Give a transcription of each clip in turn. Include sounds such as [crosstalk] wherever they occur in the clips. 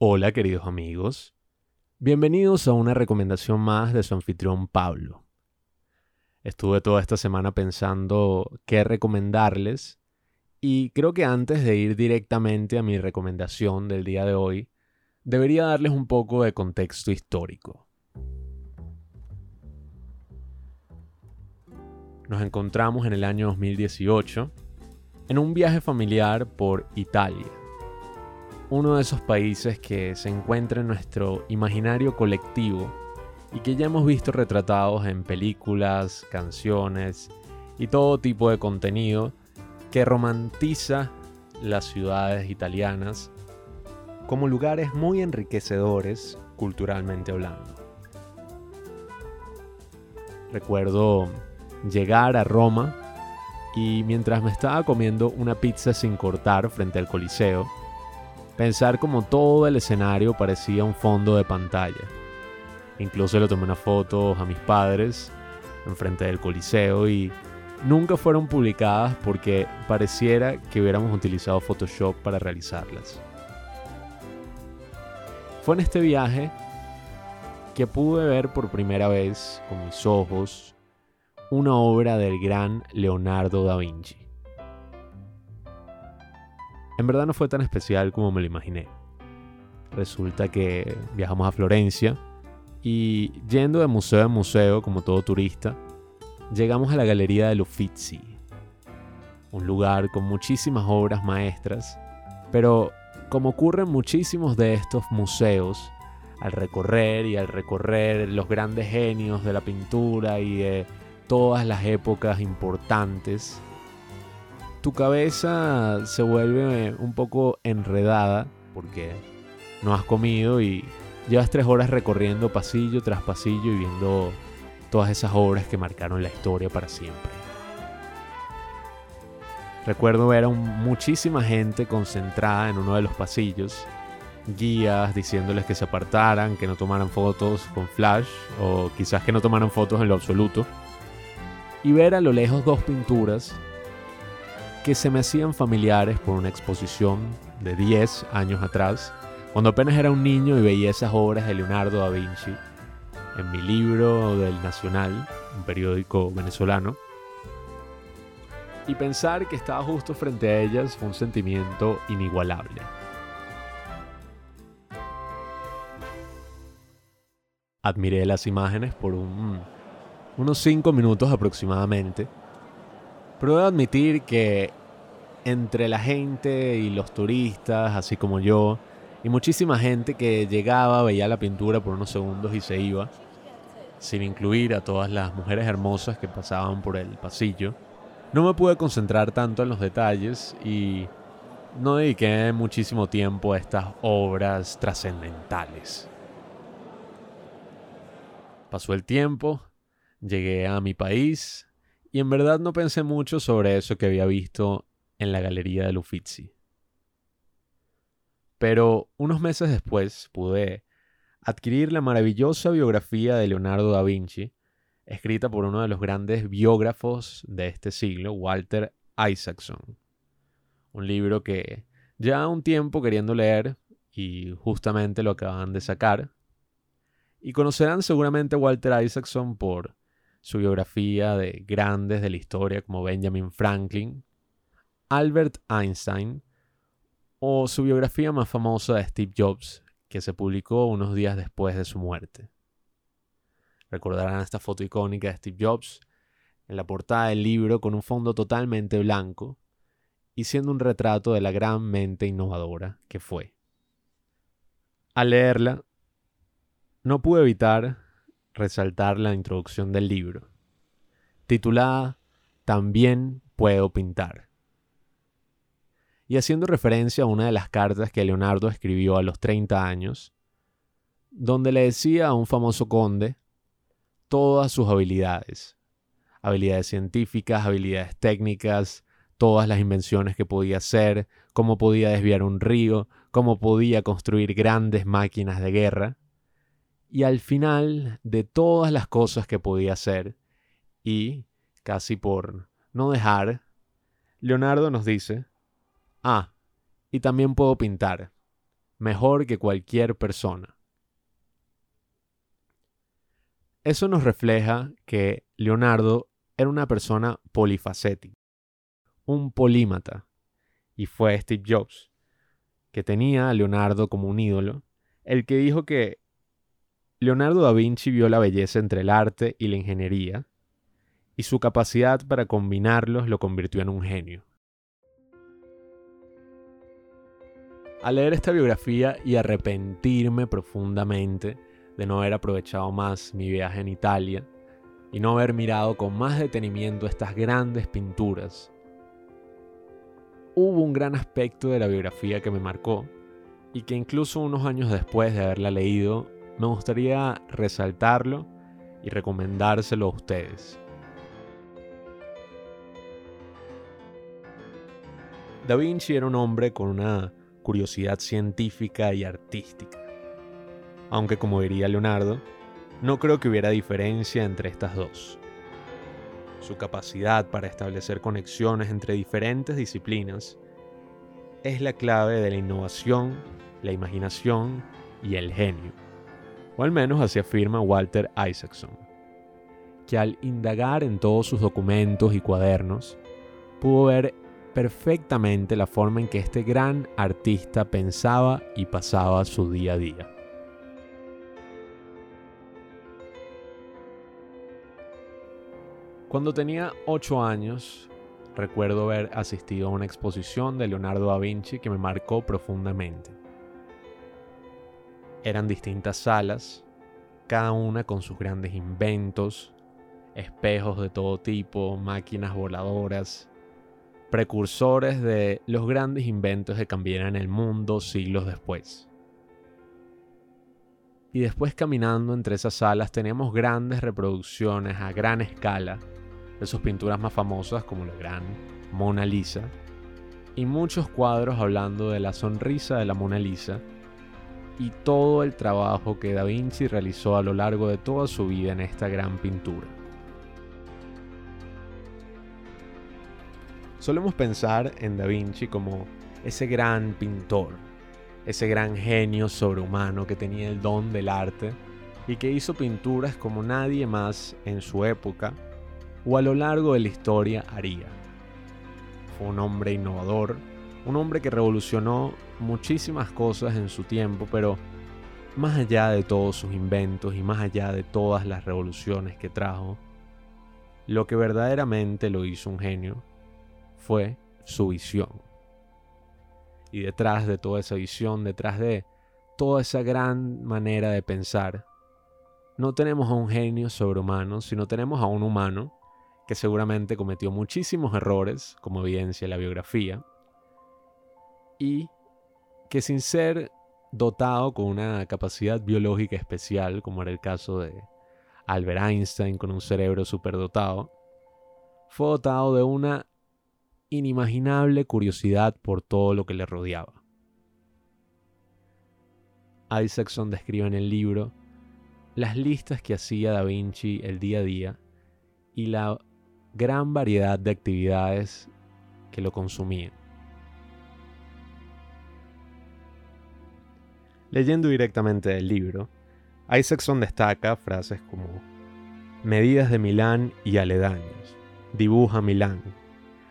Hola queridos amigos, bienvenidos a una recomendación más de su anfitrión Pablo. Estuve toda esta semana pensando qué recomendarles y creo que antes de ir directamente a mi recomendación del día de hoy, debería darles un poco de contexto histórico. Nos encontramos en el año 2018 en un viaje familiar por Italia uno de esos países que se encuentra en nuestro imaginario colectivo y que ya hemos visto retratados en películas, canciones y todo tipo de contenido que romantiza las ciudades italianas como lugares muy enriquecedores culturalmente hablando. Recuerdo llegar a Roma y mientras me estaba comiendo una pizza sin cortar frente al Coliseo, pensar como todo el escenario parecía un fondo de pantalla. Incluso le tomé una foto a mis padres enfrente del Coliseo y nunca fueron publicadas porque pareciera que hubiéramos utilizado Photoshop para realizarlas. Fue en este viaje que pude ver por primera vez con mis ojos una obra del gran Leonardo da Vinci. En verdad no fue tan especial como me lo imaginé. Resulta que viajamos a Florencia y yendo de museo en museo como todo turista, llegamos a la Galería de Uffizi, un lugar con muchísimas obras maestras, pero como ocurre en muchísimos de estos museos, al recorrer y al recorrer los grandes genios de la pintura y de todas las épocas importantes, tu cabeza se vuelve un poco enredada porque no has comido y llevas tres horas recorriendo pasillo tras pasillo y viendo todas esas obras que marcaron la historia para siempre. Recuerdo ver a muchísima gente concentrada en uno de los pasillos, guías diciéndoles que se apartaran, que no tomaran fotos con flash o quizás que no tomaran fotos en lo absoluto, y ver a lo lejos dos pinturas que se me hacían familiares por una exposición de 10 años atrás, cuando apenas era un niño y veía esas obras de Leonardo da Vinci en mi libro del Nacional, un periódico venezolano. Y pensar que estaba justo frente a ellas fue un sentimiento inigualable. Admiré las imágenes por unos 5 minutos aproximadamente pero debo admitir que entre la gente y los turistas, así como yo, y muchísima gente que llegaba, veía la pintura por unos segundos y se iba, sin incluir a todas las mujeres hermosas que pasaban por el pasillo, no me pude concentrar tanto en los detalles y no dediqué muchísimo tiempo a estas obras trascendentales. Pasó el tiempo, llegué a mi país, y en verdad no pensé mucho sobre eso que había visto en la galería de Uffizi. Pero unos meses después pude adquirir la maravillosa biografía de Leonardo da Vinci, escrita por uno de los grandes biógrafos de este siglo, Walter Isaacson. Un libro que ya un tiempo queriendo leer y justamente lo acaban de sacar. Y conocerán seguramente a Walter Isaacson por su biografía de grandes de la historia como Benjamin Franklin, Albert Einstein o su biografía más famosa de Steve Jobs, que se publicó unos días después de su muerte. Recordarán esta foto icónica de Steve Jobs en la portada del libro con un fondo totalmente blanco y siendo un retrato de la gran mente innovadora que fue. Al leerla, no pude evitar resaltar la introducción del libro, titulada También puedo pintar. Y haciendo referencia a una de las cartas que Leonardo escribió a los 30 años, donde le decía a un famoso conde todas sus habilidades, habilidades científicas, habilidades técnicas, todas las invenciones que podía hacer, cómo podía desviar un río, cómo podía construir grandes máquinas de guerra, y al final de todas las cosas que podía hacer, y casi por no dejar, Leonardo nos dice, ah, y también puedo pintar. mejor que cualquier persona. Eso nos refleja que Leonardo era una persona polifacética, un polímata, y fue Steve Jobs, que tenía a Leonardo como un ídolo, el que dijo que Leonardo da Vinci vio la belleza entre el arte y la ingeniería, y su capacidad para combinarlos lo convirtió en un genio. Al leer esta biografía y arrepentirme profundamente de no haber aprovechado más mi viaje en Italia y no haber mirado con más detenimiento estas grandes pinturas, hubo un gran aspecto de la biografía que me marcó y que incluso unos años después de haberla leído me gustaría resaltarlo y recomendárselo a ustedes. Da Vinci era un hombre con una curiosidad científica y artística. Aunque como diría Leonardo, no creo que hubiera diferencia entre estas dos. Su capacidad para establecer conexiones entre diferentes disciplinas es la clave de la innovación, la imaginación y el genio. O al menos así afirma Walter Isaacson, que al indagar en todos sus documentos y cuadernos, pudo ver perfectamente la forma en que este gran artista pensaba y pasaba su día a día. Cuando tenía 8 años, recuerdo haber asistido a una exposición de Leonardo da Vinci que me marcó profundamente. Eran distintas salas, cada una con sus grandes inventos, espejos de todo tipo, máquinas voladoras, precursores de los grandes inventos que cambiaron el mundo siglos después. Y después caminando entre esas salas teníamos grandes reproducciones a gran escala de sus pinturas más famosas como la gran Mona Lisa y muchos cuadros hablando de la sonrisa de la Mona Lisa y todo el trabajo que Da Vinci realizó a lo largo de toda su vida en esta gran pintura. Solemos pensar en Da Vinci como ese gran pintor, ese gran genio sobrehumano que tenía el don del arte y que hizo pinturas como nadie más en su época o a lo largo de la historia haría. Fue un hombre innovador, un hombre que revolucionó muchísimas cosas en su tiempo, pero más allá de todos sus inventos y más allá de todas las revoluciones que trajo, lo que verdaderamente lo hizo un genio fue su visión. Y detrás de toda esa visión, detrás de toda esa gran manera de pensar, no tenemos a un genio sobrehumano, sino tenemos a un humano que seguramente cometió muchísimos errores, como evidencia la biografía, y que sin ser dotado con una capacidad biológica especial, como era el caso de Albert Einstein con un cerebro superdotado, fue dotado de una inimaginable curiosidad por todo lo que le rodeaba. Isaacson describe en el libro las listas que hacía Da Vinci el día a día y la gran variedad de actividades que lo consumían. Leyendo directamente del libro, Isaacson destaca frases como medidas de Milán y aledaños, dibuja Milán,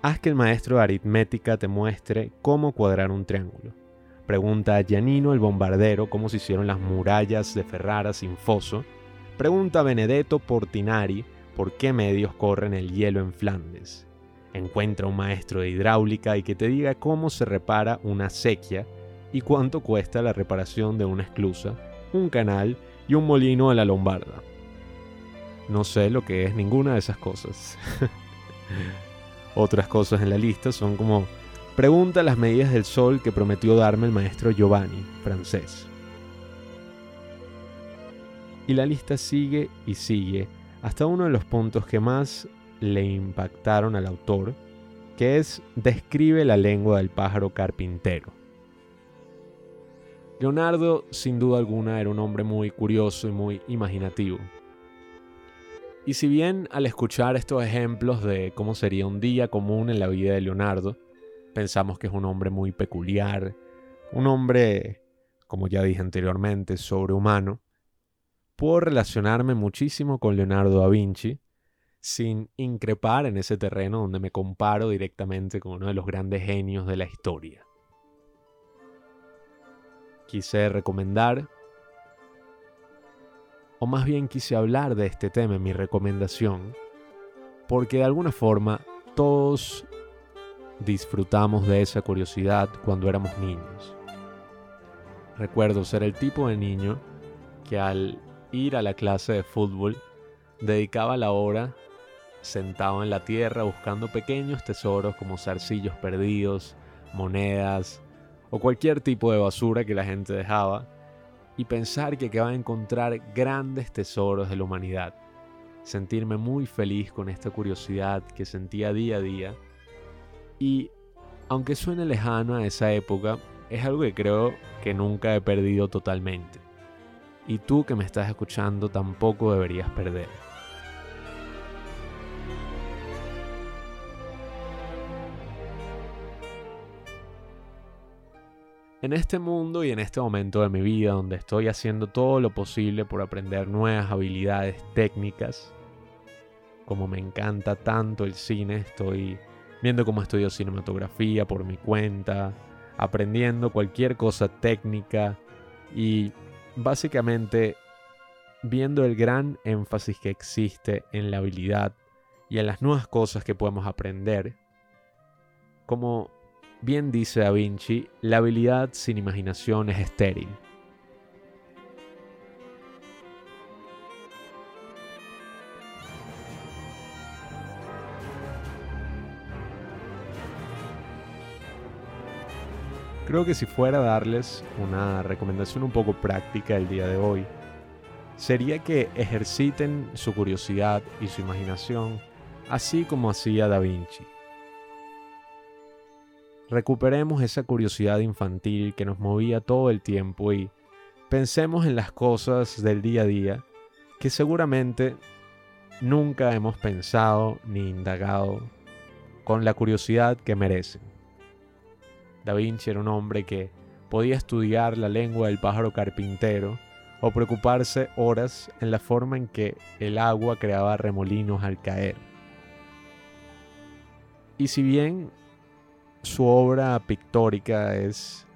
Haz que el maestro de aritmética te muestre cómo cuadrar un triángulo. Pregunta a Giannino el bombardero cómo se hicieron las murallas de Ferrara sin foso. Pregunta a Benedetto Portinari por qué medios corren el hielo en Flandes. Encuentra un maestro de hidráulica y que te diga cómo se repara una sequía y cuánto cuesta la reparación de una esclusa, un canal y un molino a la lombarda. No sé lo que es ninguna de esas cosas. [laughs] Otras cosas en la lista son como pregunta las medidas del sol que prometió darme el maestro Giovanni, francés. Y la lista sigue y sigue hasta uno de los puntos que más le impactaron al autor, que es describe la lengua del pájaro carpintero. Leonardo, sin duda alguna, era un hombre muy curioso y muy imaginativo. Y si bien al escuchar estos ejemplos de cómo sería un día común en la vida de Leonardo, pensamos que es un hombre muy peculiar, un hombre como ya dije anteriormente, sobrehumano, puedo relacionarme muchísimo con Leonardo da Vinci sin increpar en ese terreno donde me comparo directamente con uno de los grandes genios de la historia. Quise recomendar, o más bien quise hablar de este tema en mi recomendación, porque de alguna forma todos disfrutamos de esa curiosidad cuando éramos niños. Recuerdo ser el tipo de niño que al ir a la clase de fútbol dedicaba la hora sentado en la tierra buscando pequeños tesoros como zarcillos perdidos, monedas o cualquier tipo de basura que la gente dejaba y pensar que acababa de encontrar grandes tesoros de la humanidad. Sentirme muy feliz con esta curiosidad que sentía día a día y aunque suene lejano a esa época, es algo que creo que nunca he perdido totalmente. Y tú que me estás escuchando tampoco deberías perder. En este mundo y en este momento de mi vida donde estoy haciendo todo lo posible por aprender nuevas habilidades técnicas, como me encanta tanto el cine, estoy viendo cómo estudio cinematografía por mi cuenta, aprendiendo cualquier cosa técnica y básicamente viendo el gran énfasis que existe en la habilidad y en las nuevas cosas que podemos aprender. Como bien dice Da Vinci, la habilidad sin imaginación es estéril. Creo que si fuera a darles una recomendación un poco práctica el día de hoy, sería que ejerciten su curiosidad y su imaginación, así como hacía Da Vinci. Recuperemos esa curiosidad infantil que nos movía todo el tiempo y pensemos en las cosas del día a día que seguramente nunca hemos pensado ni indagado con la curiosidad que merecen. Da Vinci era un hombre que podía estudiar la lengua del pájaro carpintero o preocuparse horas en la forma en que el agua creaba remolinos al caer. Y si bien su obra pictórica es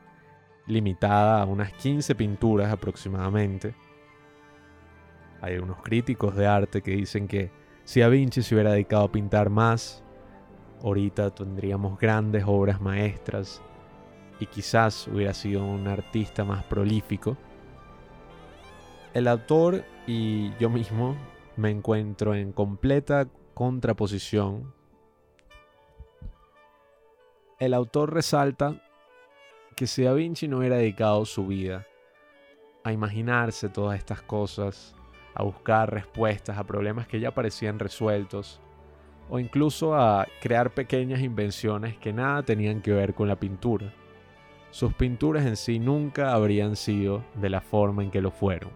limitada a unas 15 pinturas aproximadamente, hay unos críticos de arte que dicen que si Da Vinci se hubiera dedicado a pintar más, ahorita tendríamos grandes obras maestras y quizás hubiera sido un artista más prolífico. El autor y yo mismo me encuentro en completa contraposición. El autor resalta que si Da Vinci no hubiera dedicado su vida a imaginarse todas estas cosas, a buscar respuestas a problemas que ya parecían resueltos, o incluso a crear pequeñas invenciones que nada tenían que ver con la pintura sus pinturas en sí nunca habrían sido de la forma en que lo fueron.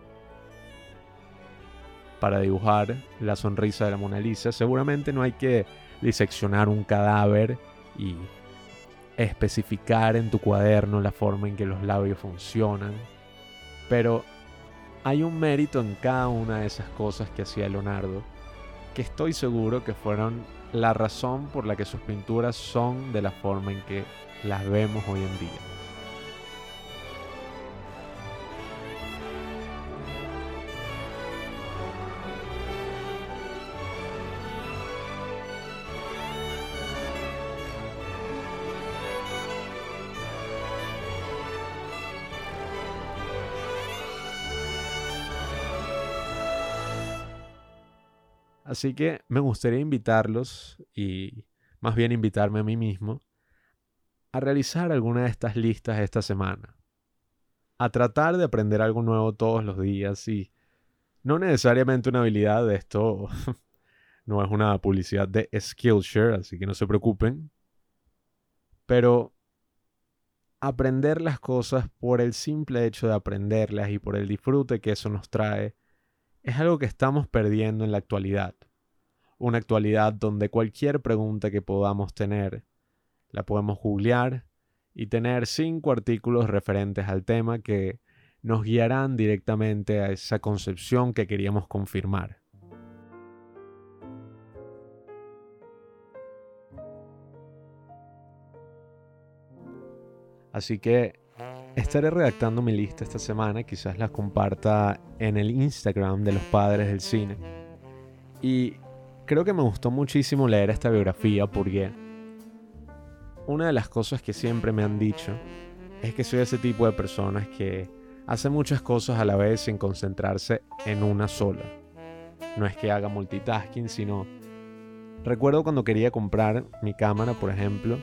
Para dibujar la sonrisa de la Mona Lisa seguramente no hay que diseccionar un cadáver y especificar en tu cuaderno la forma en que los labios funcionan, pero hay un mérito en cada una de esas cosas que hacía Leonardo, que estoy seguro que fueron la razón por la que sus pinturas son de la forma en que las vemos hoy en día. Así que me gustaría invitarlos y más bien invitarme a mí mismo a realizar alguna de estas listas esta semana. A tratar de aprender algo nuevo todos los días y no necesariamente una habilidad esto. [laughs] no es una publicidad de Skillshare, así que no se preocupen. Pero aprender las cosas por el simple hecho de aprenderlas y por el disfrute que eso nos trae es algo que estamos perdiendo en la actualidad. Una actualidad donde cualquier pregunta que podamos tener la podemos googlear y tener cinco artículos referentes al tema que nos guiarán directamente a esa concepción que queríamos confirmar. Así que estaré redactando mi lista esta semana, quizás la comparta en el Instagram de los padres del cine. Y creo que me gustó muchísimo leer esta biografía porque una de las cosas que siempre me han dicho es que soy ese tipo de personas que hace muchas cosas a la vez sin concentrarse en una sola. No es que haga multitasking, sino... Recuerdo cuando quería comprar mi cámara, por ejemplo,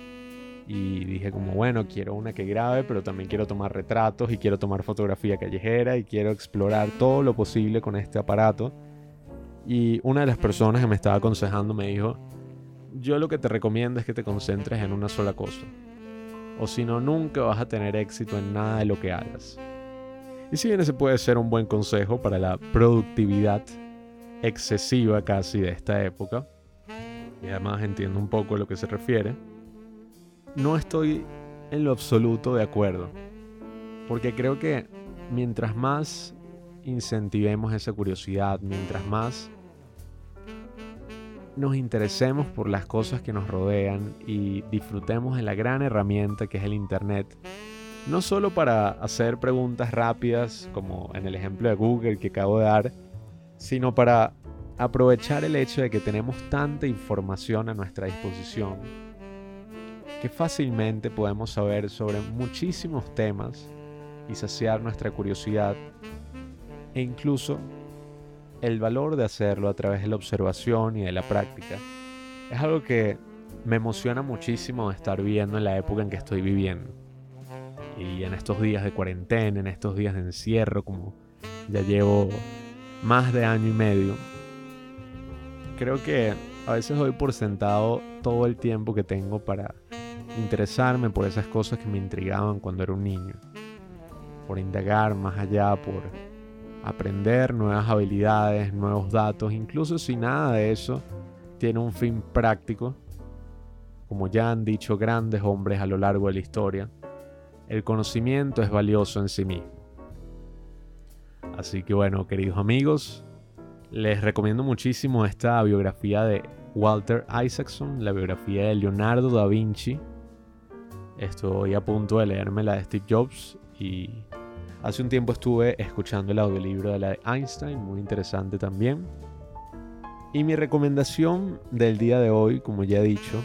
y dije como, bueno, quiero una que grabe, pero también quiero tomar retratos y quiero tomar fotografía callejera y quiero explorar todo lo posible con este aparato. Y una de las personas que me estaba aconsejando me dijo, yo lo que te recomiendo es que te concentres en una sola cosa. O si no, nunca vas a tener éxito en nada de lo que hagas. Y si bien ese puede ser un buen consejo para la productividad excesiva casi de esta época, y además entiendo un poco a lo que se refiere, no estoy en lo absoluto de acuerdo. Porque creo que mientras más incentivemos esa curiosidad, mientras más nos interesemos por las cosas que nos rodean y disfrutemos de la gran herramienta que es el Internet, no solo para hacer preguntas rápidas, como en el ejemplo de Google que acabo de dar, sino para aprovechar el hecho de que tenemos tanta información a nuestra disposición, que fácilmente podemos saber sobre muchísimos temas y saciar nuestra curiosidad e incluso el valor de hacerlo a través de la observación y de la práctica es algo que me emociona muchísimo estar viendo en la época en que estoy viviendo. Y en estos días de cuarentena, en estos días de encierro, como ya llevo más de año y medio, creo que a veces doy por sentado todo el tiempo que tengo para interesarme por esas cosas que me intrigaban cuando era un niño, por indagar más allá, por aprender nuevas habilidades, nuevos datos, incluso si nada de eso tiene un fin práctico, como ya han dicho grandes hombres a lo largo de la historia, el conocimiento es valioso en sí mismo. Así que bueno, queridos amigos, les recomiendo muchísimo esta biografía de Walter Isaacson, la biografía de Leonardo da Vinci. Estoy a punto de leerme la de Steve Jobs y Hace un tiempo estuve escuchando el audiolibro de la de Einstein, muy interesante también. Y mi recomendación del día de hoy, como ya he dicho,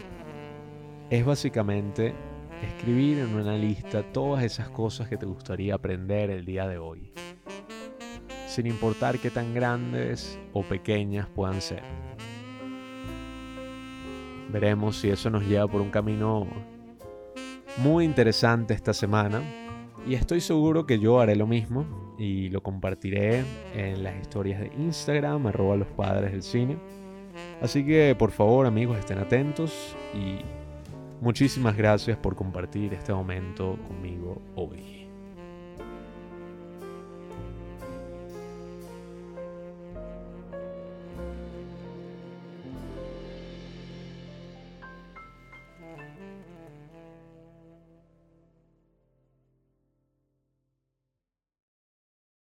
es básicamente escribir en una lista todas esas cosas que te gustaría aprender el día de hoy, sin importar qué tan grandes o pequeñas puedan ser. Veremos si eso nos lleva por un camino muy interesante esta semana, y estoy seguro que yo haré lo mismo y lo compartiré en las historias de Instagram, arroba los padres del cine. Así que por favor amigos estén atentos y muchísimas gracias por compartir este momento conmigo hoy.